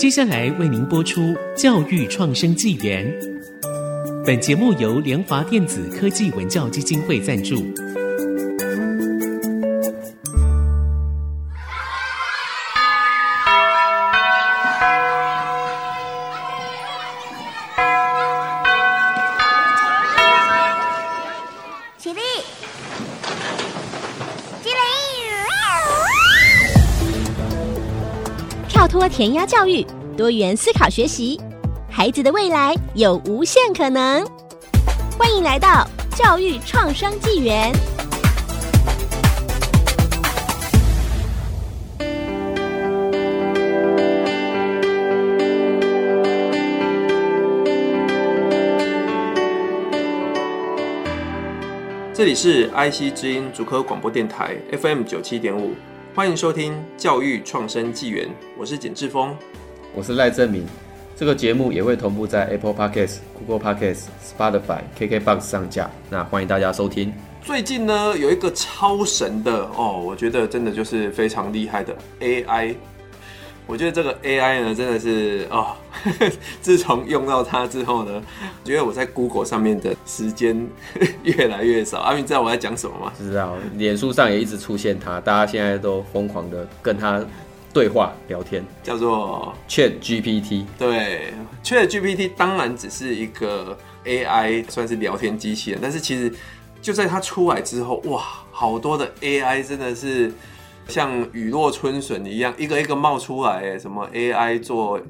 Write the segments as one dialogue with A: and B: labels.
A: 接下来为您播出教育创生纪元。本节目由联华电子科技文教基金会赞助。
B: 填鸭教育，多元思考学习，孩子的未来有无限可能。欢迎来到教育创生纪元。
C: 这里是 IC 之音竹科广播电台 FM 九七点五。欢迎收听教育创生纪元，我是简志峰，
D: 我是赖正明。这个节目也会同步在 Apple Podcast、Google Podcast、Spotify、KKBox 上架，那欢迎大家收听。
C: 最近呢，有一个超神的哦，我觉得真的就是非常厉害的 AI。我觉得这个 AI 呢，真的是哦，呵呵，自从用到它之后呢，觉得我在 Google 上面的时间 越来越少。阿明知道我在讲什么吗？
D: 知道，脸书上也一直出现它，大家现在都疯狂的跟它对话聊天，
C: 叫做
D: Chat GPT。
C: 对，Chat GPT 当然只是一个 AI，算是聊天机器人，但是其实就在它出来之后，哇，好多的 AI 真的是。像雨落春笋一样，一个一个冒出来，什么 AI 做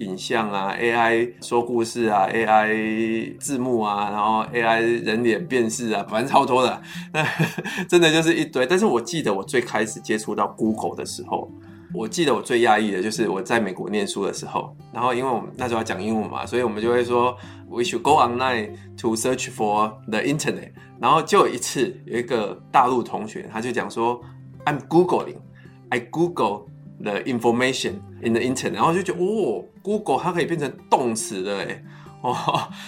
C: 影像啊，AI 说故事啊，AI 字幕啊，然后 AI 人脸辨识啊，反正超多的，那 真的就是一堆。但是我记得我最开始接触到 Google 的时候，我记得我最讶异的就是我在美国念书的时候，然后因为我们那时候要讲英文嘛，所以我们就会说 We should go online to search for the internet。然后就有一次有一个大陆同学，他就讲说。I'm Googling, I Google the information in the internet，然后就觉得哦，Google 它可以变成动词的哎，哦，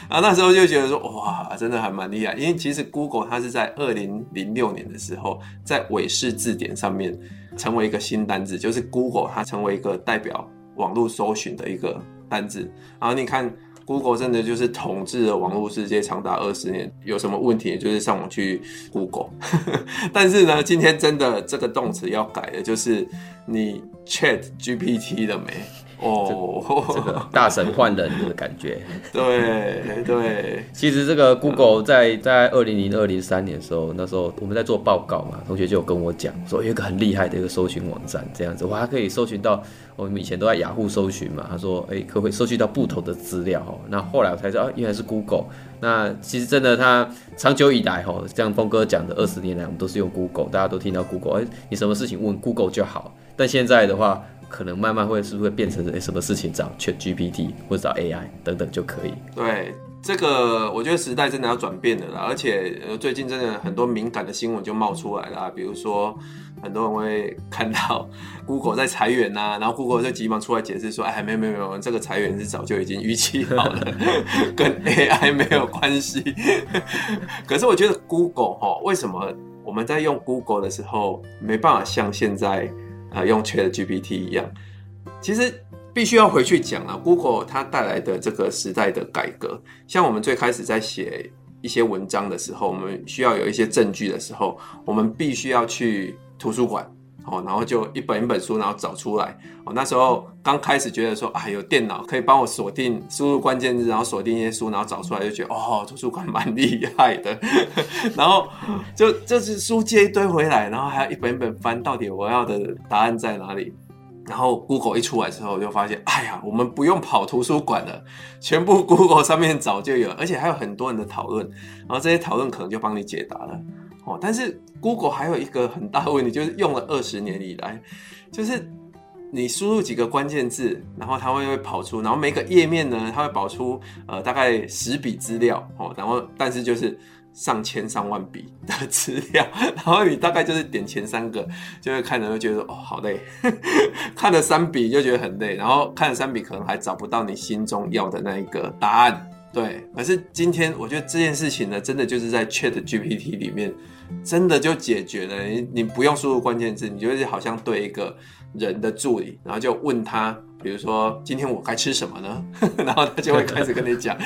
C: 然后那时候就觉得说哇，真的还蛮厉害，因为其实 Google 它是在二零零六年的时候，在韦氏字典上面成为一个新单字，就是 Google 它成为一个代表网络搜寻的一个单字，然后你看。Google 真的就是统治了网络世界长达二十年，有什么问题就是上网去 Google。但是呢，今天真的这个动词要改的，就是你 Chat GPT 了没？哦、oh，
D: 这个大神换人的感觉。
C: 对对，
D: 其实这个 Google 在在二零零二零三年的时候，那时候我们在做报告嘛，同学就有跟我讲说，有一个很厉害的一个搜寻网站，这样子我还可以搜寻到我们以前都在雅虎搜寻嘛。他说，哎，可不可以搜寻到不同的资料？哦，那后来我才知道，原来是 Google。那其实真的，它长久以来，哈，像峰哥讲的，二十年来我们都是用 Google，大家都听到 Google，哎，你什么事情问 Google 就好。但现在的话，可能慢慢会是不是会变成诶什么事情找 ChatGPT 或者找 AI 等等就可以。
C: 对，这个我觉得时代真的要转变了啦，而且最近真的很多敏感的新闻就冒出来了，比如说很多人会看到 Google 在裁员呐、啊，然后 Google 就急忙出来解释说，哎，没有没有没有，这个裁员是早就已经预期好了，跟 AI 没有关系。可是我觉得 Google 哈，为什么我们在用 Google 的时候没办法像现在？啊，用 ChatGPT 一样，其实必须要回去讲啊。Google 它带来的这个时代的改革，像我们最开始在写一些文章的时候，我们需要有一些证据的时候，我们必须要去图书馆哦，然后就一本一本书，然后找出来哦。那时候刚开始觉得说啊，有电脑可以帮我锁定输入关键字，然后锁定一些书，然后找出来，就觉得哦，图书馆蛮厉害的。然后就就是书借一堆回来，然后还要一本一本翻，到底我要的答案在哪里？然后 Google 一出来之后，就发现，哎呀，我们不用跑图书馆了，全部 Google 上面早就有，而且还有很多人的讨论，然后这些讨论可能就帮你解答了。哦，但是 Google 还有一个很大的问题，就是用了二十年以来，就是你输入几个关键字，然后它会会跑出，然后每个页面呢，它会跑出呃大概十笔资料哦，然后但是就是上千上万笔的资料，然后你大概就是点前三个，就会看着会觉得哦好累，看了三笔就觉得很累，然后看了三笔可能还找不到你心中要的那一个答案。对，可是今天我觉得这件事情呢，真的就是在 Chat GPT 里面，真的就解决了。你你不用输入关键字，你就是好像对一个人的助理，然后就问他，比如说今天我该吃什么呢？然后他就会开始跟你讲，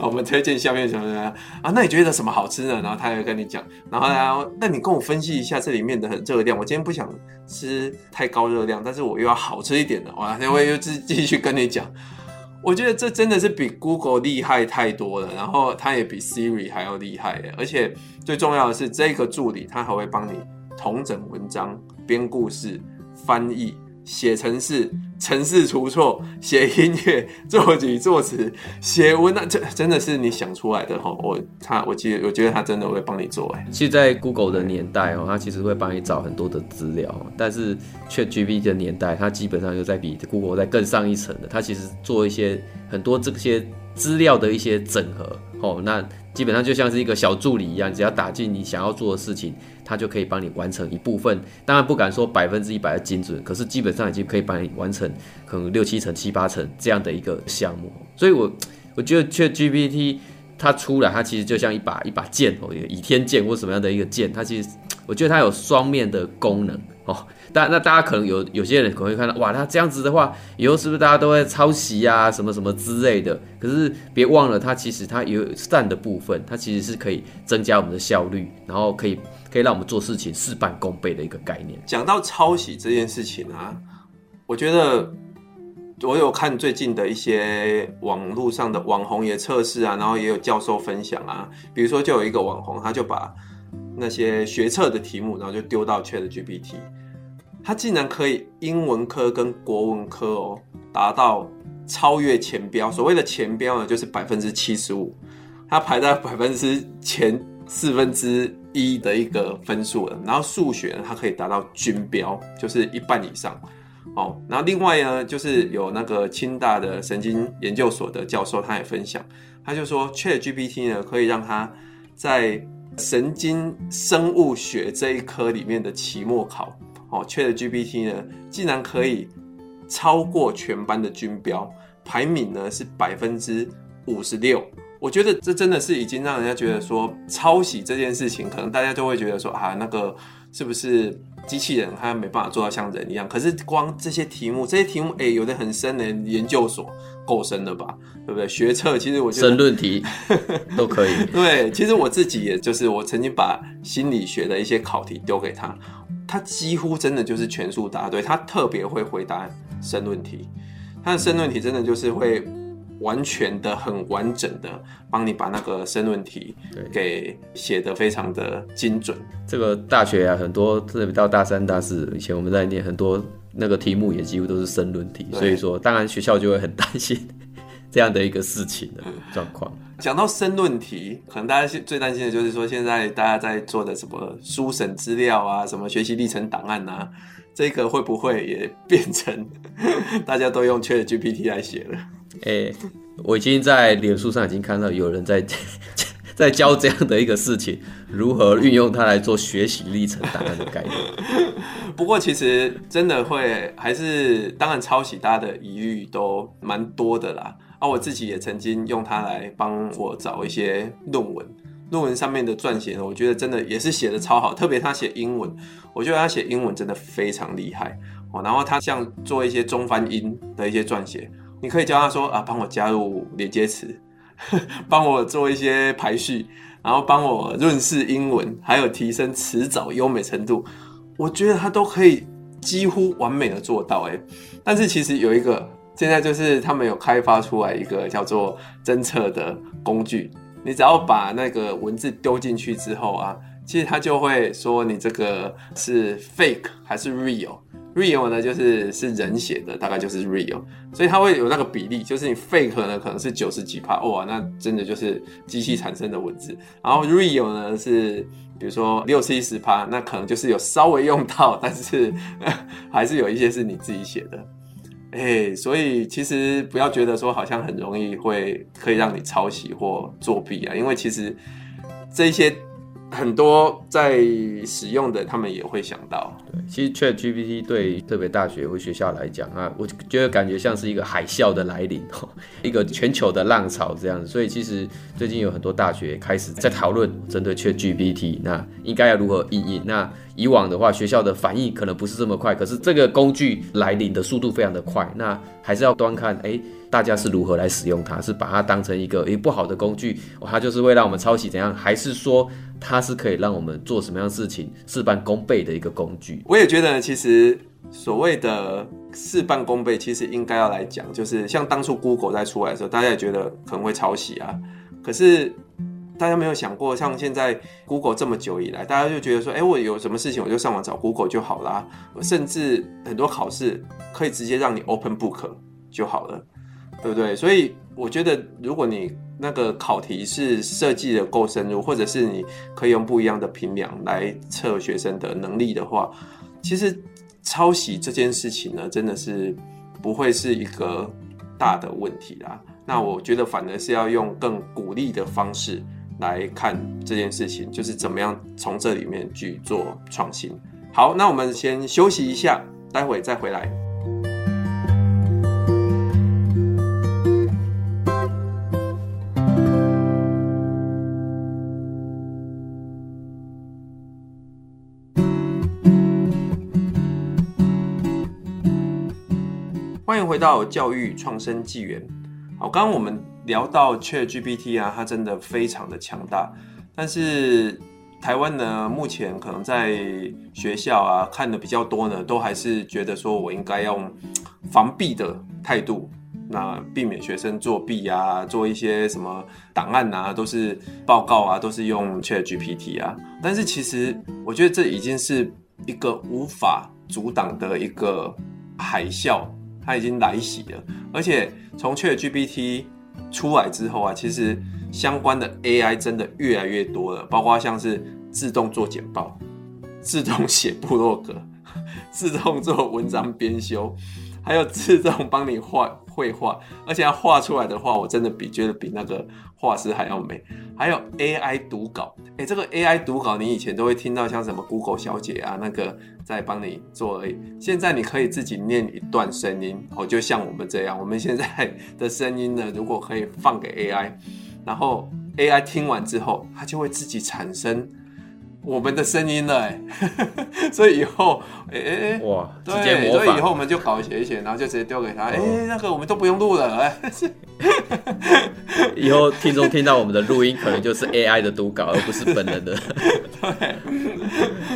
C: 我们推荐下面什么什么啊？那你觉得什么好吃呢？然后他会跟你讲，然后呢，那你跟我分析一下这里面的热量。我今天不想吃太高热量，但是我又要好吃一点的，哇，他会又继继续跟你讲。我觉得这真的是比 Google 厉害太多了，然后它也比 Siri 还要厉害，而且最重要的是，这个助理他还会帮你同整文章、编故事、翻译。写程式、程式出错，写音乐、作曲作词、写文案，这真的是你想出来的哈？我他，我记得，我觉得他真的会帮你做哎。
D: 其实，在 Google 的年代哦，他其实会帮你找很多的资料，但是 ChatGPT 的年代，它基本上又在比 Google 在更上一层的。它其实做一些很多这些资料的一些整合哦，那基本上就像是一个小助理一样，只要打进你想要做的事情。它就可以帮你完成一部分，当然不敢说百分之一百的精准，可是基本上已经可以帮你完成可能六七成、七八成这样的一个项目。所以我我觉得 ChatGPT 它出来，它其实就像一把一把剑哦，一个倚天剑或什么样的一个剑，它其实我觉得它有双面的功能哦。但那大家可能有有些人可能会看到，哇，那这样子的话，以后是不是大家都会抄袭啊，什么什么之类的？可是别忘了，它其实它有善的部分，它其实是可以增加我们的效率，然后可以可以让我们做事情事半功倍的一个概念。
C: 讲到抄袭这件事情啊，我觉得我有看最近的一些网络上的网红也测试啊，然后也有教授分享啊，比如说就有一个网红，他就把那些学测的题目，然后就丢到 ChatGPT。他竟然可以英文科跟国文科哦达到超越前标，所谓的前标呢就是百分之七十五，他排在百分之前四分之一的一个分数了。然后数学呢，它可以达到均标，就是一半以上哦。然后另外呢，就是有那个清大的神经研究所的教授，他也分享，他就说 ChatGPT 呢可以让他在神经生物学这一科里面的期末考。哦，ChatGPT 呢，竟然可以超过全班的均标，排名呢是百分之五十六。我觉得这真的是已经让人家觉得说，抄袭这件事情，可能大家就会觉得说啊，那个是不是机器人它没办法做到像人一样？可是光这些题目，这些题目，哎，有的很深的研究所够深了吧？对不对？学测其实我觉得
D: 申论题 都可以。
C: 对，其实我自己也就是我曾经把心理学的一些考题丢给他。他几乎真的就是全数答对，他特别会回答申论题，他的申论题真的就是会完全的、很完整的帮你把那个申论题给写得非常的精准。
D: 这个大学啊，很多特别到大三、大四以前我们在念很多那个题目也几乎都是申论题，所以说当然学校就会很担心这样的一个事情的状况。
C: 讲到申论题，可能大家最担心的就是说，现在大家在做的什么书审资料啊，什么学习历程档案啊，这个会不会也变成 大家都用 ChatGPT 来写了？
D: 哎、欸，我已经在脸书上已经看到有人在 在教这样的一个事情，如何运用它来做学习历程档案的概念。
C: 不过其实真的会还是，当然抄袭大家的疑虑都蛮多的啦。啊，我自己也曾经用它来帮我找一些论文，论文上面的撰写呢，我觉得真的也是写的超好，特别他写英文，我觉得他写英文真的非常厉害哦。然后他像做一些中翻英的一些撰写，你可以教他说啊，帮我加入连接词，帮我做一些排序，然后帮我润饰英文，还有提升词藻优美程度，我觉得他都可以几乎完美的做到诶。但是其实有一个。现在就是他们有开发出来一个叫做侦测的工具，你只要把那个文字丢进去之后啊，其实它就会说你这个是 fake 还是 real。real 呢就是是人写的，大概就是 real，所以它会有那个比例，就是你 fake 呢可能是九十几趴，哇，那真的就是机器产生的文字。然后 real 呢是比如说六七十趴，那可能就是有稍微用到，但是 还是有一些是你自己写的。哎、所以其实不要觉得说好像很容易会可以让你抄袭或作弊啊，因为其实这些很多在使用的他们也会想到。
D: 对，其实 ChatGPT 对特别大学或学校来讲啊，我觉得感觉像是一个海啸的来临，一个全球的浪潮这样子。所以其实最近有很多大学开始在讨论针对 ChatGPT，那应该要如何应用。那以往的话，学校的反应可能不是这么快，可是这个工具来临的速度非常的快，那还是要端看，哎，大家是如何来使用它，是把它当成一个诶不好的工具，它就是会让我们抄袭怎样，还是说它是可以让我们做什么样的事情事半功倍的一个工具？
C: 我也觉得，其实所谓的事半功倍，其实应该要来讲，就是像当初 Google 在出来的时候，大家也觉得可能会抄袭啊，可是。大家没有想过，像现在 Google 这么久以来，大家就觉得说，哎，我有什么事情我就上网找 Google 就好啦。甚至很多考试可以直接让你 Open Book 就好了，对不对？所以我觉得，如果你那个考题是设计的够深入，或者是你可以用不一样的评量来测学生的能力的话，其实抄袭这件事情呢，真的是不会是一个大的问题啦。那我觉得反而是要用更鼓励的方式。来看这件事情，就是怎么样从这里面去做创新。好，那我们先休息一下，待会再回来。欢迎回到教育创生纪元。好，刚刚我们。聊到 ChatGPT 啊，它真的非常的强大，但是台湾呢，目前可能在学校啊看的比较多呢，都还是觉得说我应该用防弊的态度，那避免学生作弊啊，做一些什么档案啊，都是报告啊，都是用 ChatGPT 啊。但是其实我觉得这已经是一个无法阻挡的一个海啸，它已经来袭了，而且从 ChatGPT 出来之后啊，其实相关的 AI 真的越来越多了，包括像是自动做简报、自动写部落格、自动做文章编修，还有自动帮你画绘画，而且画出来的话，我真的比觉得比那个画师还要美。还有 AI 读稿，哎，这个 AI 读稿，你以前都会听到像什么 Google 小姐啊，那个在帮你做而已。现在你可以自己念一段声音，哦，就像我们这样，我们现在的声音呢，如果可以放给 AI，然后 AI 听完之后，它就会自己产生。我们的声音了哎，所以以后哎哎哎哇，对，所以以后我们就搞写一写，然后就直接丢给他，哎、哦，那个我们都不用录了哎。
D: 以后听众听到我们的录音，可能就是 AI 的读稿，而不是本人的。
C: 对，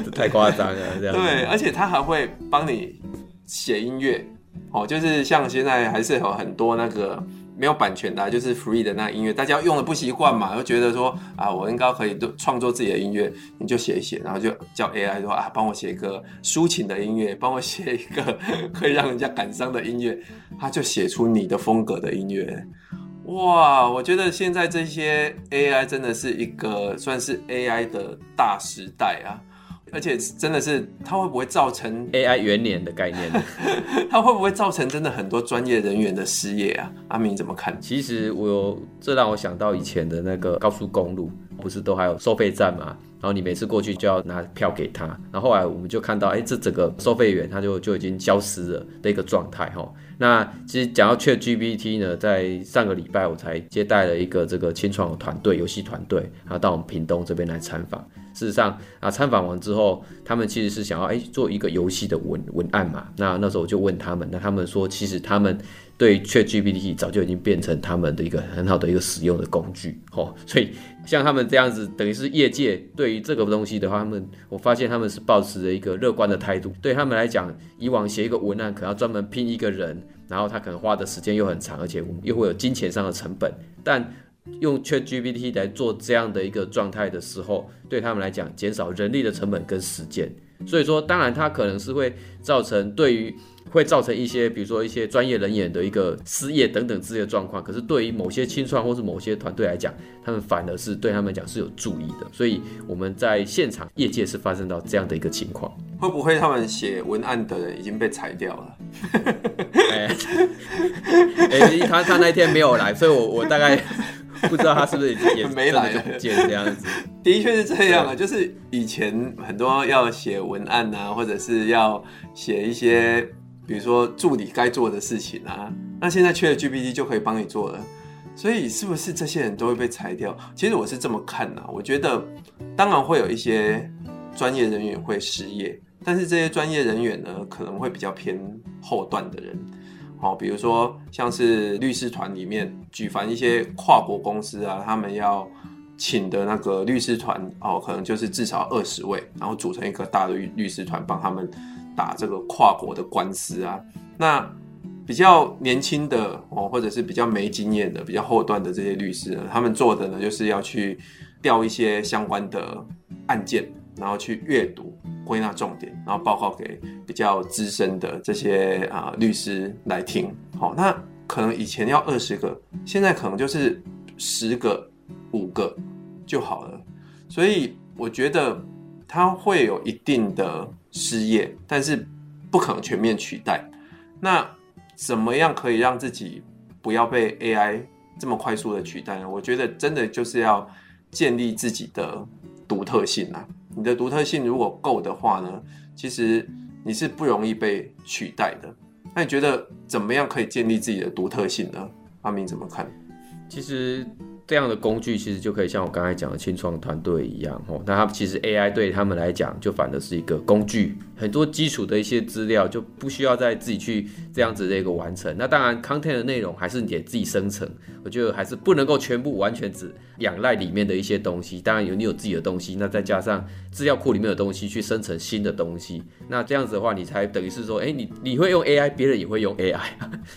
D: 这 太夸张了，这样。
C: 对，而且他还会帮你写音乐，哦，就是像现在还是有很多那个。没有版权的，就是 free 的那音乐，大家用的不习惯嘛，又觉得说啊，我应该可以创作自己的音乐，你就写一写，然后就叫 AI 说啊，帮我写一个抒情的音乐，帮我写一个可以让人家感伤的音乐，他就写出你的风格的音乐。哇，我觉得现在这些 AI 真的是一个算是 AI 的大时代啊。而且真的是，它会不会造成
D: AI 元年的概念？
C: 它会不会造成真的很多专业人员的失业啊？阿明怎么看？
D: 其实我有，这让我想到以前的那个高速公路，不是都还有收费站嘛？然后你每次过去就要拿票给他，然后后来我们就看到，哎，这整个收费员他就就已经消失了的一个状态哈。那其实讲到 ChatGPT 呢，在上个礼拜我才接待了一个这个清创团队、游戏团队，然后到我们屏东这边来参访。事实上啊，参访完之后，他们其实是想要哎做一个游戏的文文案嘛。那那时候我就问他们，那他们说其实他们对 ChatGPT 早就已经变成他们的一个很好的一个使用的工具哦。所以像他们这样子，等于是业界对于这个东西的话，他们我发现他们是抱持着一个乐观的态度。对他们来讲，以往写一个文案可能要专门拼一个人，然后他可能花的时间又很长，而且又会有金钱上的成本，但用 ChatGPT 来做这样的一个状态的时候，对他们来讲，减少人力的成本跟时间。所以说，当然它可能是会造成对于会造成一些，比如说一些专业人员的一个失业等等之类的状况。可是对于某些青创或是某些团队来讲，他们反而是对他们讲是有注意的。所以我们在现场业界是发生到这样的一个情况。
C: 会不会他们写文案的人已经被裁掉了？
D: 哎、欸 欸，他他那天没有来，所以我我大概。不知道他是不是也
C: 没来见，
D: 这样子。
C: 的确是这样啊，就是以前很多要写文案啊，或者是要写一些，比如说助理该做的事情啊，那现在 ChatGPT 就可以帮你做了。所以是不是这些人都会被裁掉？其实我是这么看的啊，我觉得当然会有一些专业人员会失业，但是这些专业人员呢，可能会比较偏后段的人，哦，比如说像是律师团里面举凡一些跨国公司啊，他们要请的那个律师团哦，可能就是至少二十位，然后组成一个大的律律师团，帮他们打这个跨国的官司啊。那比较年轻的哦，或者是比较没经验的、比较后段的这些律师呢，他们做的呢，就是要去调一些相关的案件，然后去阅读、归纳重点，然后报告给比较资深的这些啊、律师来听。好、那可能以前要二十个，现在可能就是十个、五个就好了。所以我觉得它会有一定的失业，但是不可能全面取代。那怎么样可以让自己不要被 AI 这么快速的取代呢？我觉得真的就是要建立自己的独特性啊！你的独特性如果够的话呢，其实你是不容易被取代的。那你觉得怎么样可以建立自己的独特性呢？阿明怎么看？
D: 其实。这样的工具其实就可以像我刚才讲的青创团队一样，哦，那他其实 AI 对他们来讲就反而是一个工具，很多基础的一些资料就不需要再自己去这样子的一个完成。那当然，content 的内容还是你得自己生成，我觉得还是不能够全部完全只仰赖里面的一些东西。当然有你有自己的东西，那再加上资料库里面的东西去生成新的东西，那这样子的话，你才等于是说，哎，你你会用 AI，别人也会用 AI，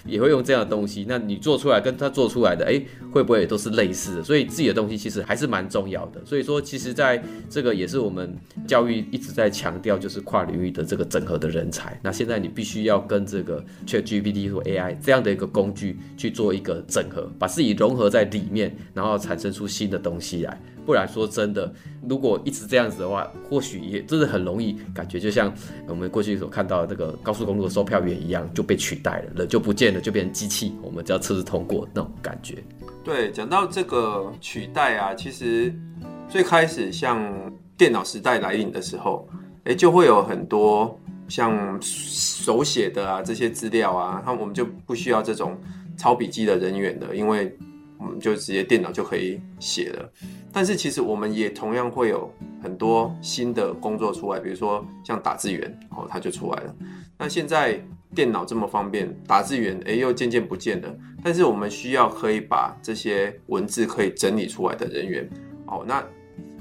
D: 也会用这样的东西，那你做出来跟他做出来的，哎，会不会也都是类似？是，所以自己的东西其实还是蛮重要的。所以说，其实在这个也是我们教育一直在强调，就是跨领域的这个整合的人才。那现在你必须要跟这个 ChatGPT 和 AI 这样的一个工具去做一个整合，把自己融合在里面，然后产生出新的东西来。不然说真的，如果一直这样子的话，或许也真的很容易感觉就像我们过去所看到的这个高速公路的售票员一样，就被取代了，人就不见了，就变成机器，我们只要车子通过那种感觉。
C: 对，讲到这个取代啊，其实最开始像电脑时代来临的时候，诶，就会有很多像手写的啊这些资料啊，那我们就不需要这种抄笔记的人员了，因为我们就直接电脑就可以写了。但是其实我们也同样会有很多新的工作出来，比如说像打字员哦，它就出来了。那现在。电脑这么方便，打字员诶又渐渐不见了。但是我们需要可以把这些文字可以整理出来的人员哦。那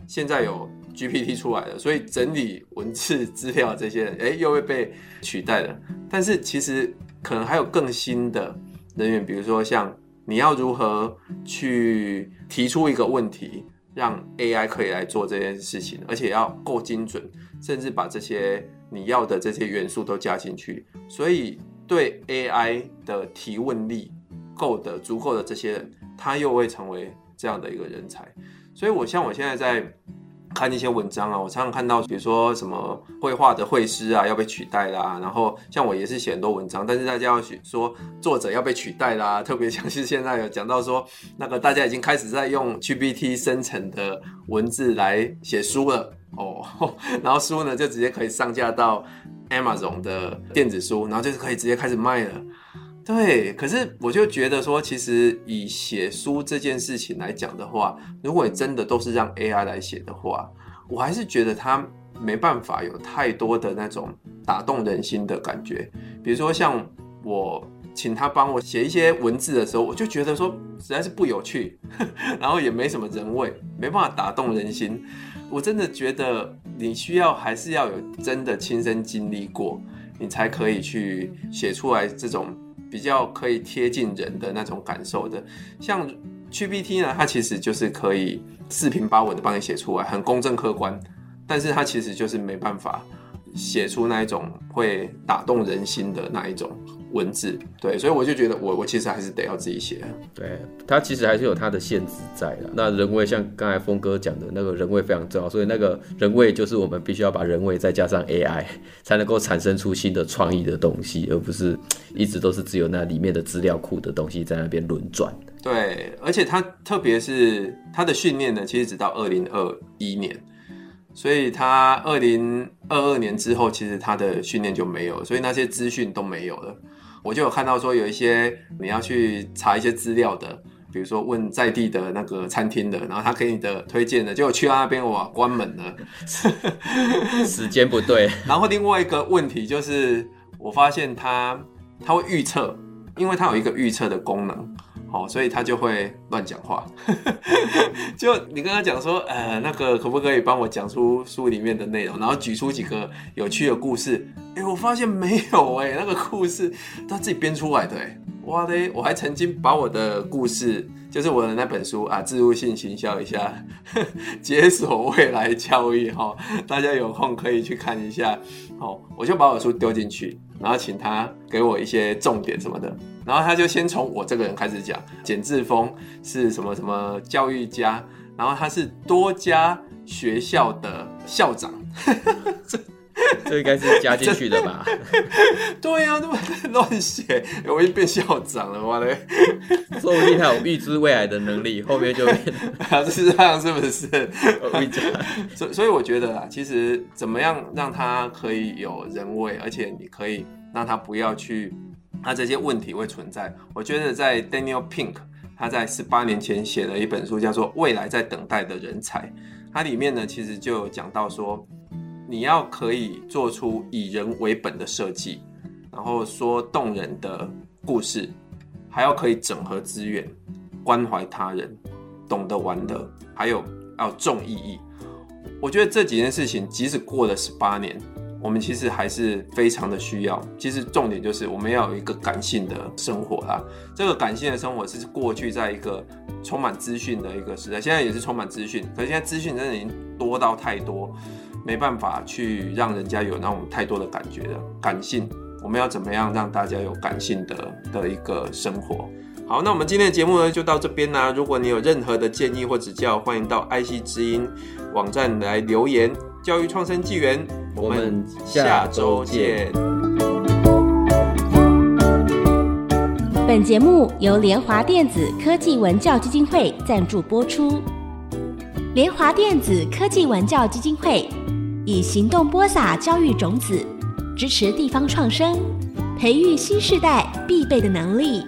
C: 现在有 GPT 出来了，所以整理文字资料这些人诶又会被取代了。但是其实可能还有更新的人员，比如说像你要如何去提出一个问题，让 AI 可以来做这件事情，而且要够精准，甚至把这些。你要的这些元素都加进去，所以对 AI 的提问力够的、足够的这些人，他又会成为这样的一个人才。所以，我像我现在在看一些文章啊，我常常看到，比如说什么绘画的绘师啊要被取代啦，然后像我也是写很多文章，但是大家要写说作者要被取代啦，特别像是现在有讲到说，那个大家已经开始在用 GPT 生成的文字来写书了。哦，然后书呢就直接可以上架到 Amazon 的电子书，然后就是可以直接开始卖了。对，可是我就觉得说，其实以写书这件事情来讲的话，如果你真的都是让 AI 来写的话，我还是觉得它没办法有太多的那种打动人心的感觉。比如说像我请他帮我写一些文字的时候，我就觉得说实在是不有趣，然后也没什么人味，没办法打动人心。我真的觉得你需要还是要有真的亲身经历过，你才可以去写出来这种比较可以贴近人的那种感受的。像 GPT 呢，它其实就是可以四平八稳的帮你写出来，很公正客观，但是它其实就是没办法写出那一种会打动人心的那一种。文字对，所以我就觉得我我其实还是得要自己写。
D: 对，它其实还是有它的限制在的。那人为像刚才峰哥讲的那个人为非常重要，所以那个人为就是我们必须要把人为再加上 AI，才能够产生出新的创意的东西，而不是一直都是只有那里面的资料库的东西在那边轮转。
C: 对，而且它特别是它的训练呢，其实直到二零二一年，所以他二零二二年之后，其实他的训练就没有，所以那些资讯都没有了。我就有看到说有一些你要去查一些资料的，比比如说问在地的那个餐厅的，然后他给你的推荐的，结果去到那边哇，关门了，
D: 时间不对。
C: 然后另外一个问题就是，我发现他他会预测，因为他有一个预测的功能。哦，所以他就会乱讲话，就你跟他讲说，呃，那个可不可以帮我讲出书里面的内容，然后举出几个有趣的故事？哎，我发现没有哎，那个故事他自己编出来的哎，哇嘞！我还曾经把我的故事，就是我的那本书啊，置入性行销一下，解锁未来教育哈、大家有空可以去看一下。哦，我就把我的书丢进去，然后请他给我一些重点什么的。然后他就先从我这个人开始讲，简志峰是什么什么教育家，然后他是多家学校的校长，
D: 这 这应该是加进去的吧？
C: 对呀、啊，那么乱写，我已经变校长了，完了！
D: 说不定他有预知未来的能力，后面就变
C: 啊，是这样是不是？我跟你讲，所以所以我觉得啊，其实怎么样让他可以有人味，而且你可以让他不要去。那这些问题会存在。我觉得在 Daniel Pink，他在十八年前写了一本书，叫做《未来在等待的人才》。它里面呢，其实就讲到说，你要可以做出以人为本的设计，然后说动人的故事，还要可以整合资源，关怀他人，懂得玩乐，还有要重意义。我觉得这几件事情，即使过了十八年。我们其实还是非常的需要。其实重点就是我们要有一个感性的生活啦。这个感性的生活是过去在一个充满资讯的一个时代，现在也是充满资讯。可是现在资讯真的已经多到太多，没办法去让人家有那种太多的感觉了。感性，我们要怎么样让大家有感性的的一个生活？好，那我们今天的节目呢就到这边啦。如果你有任何的建议或指教，欢迎到爱惜之音网站来留言。教育创生纪元，我们下周见。
B: 本节目由联华电子科技文教基金会赞助播出。联华电子科技文教基金会以行动播撒教育种子，支持地方创生，培育新时代必备的能力。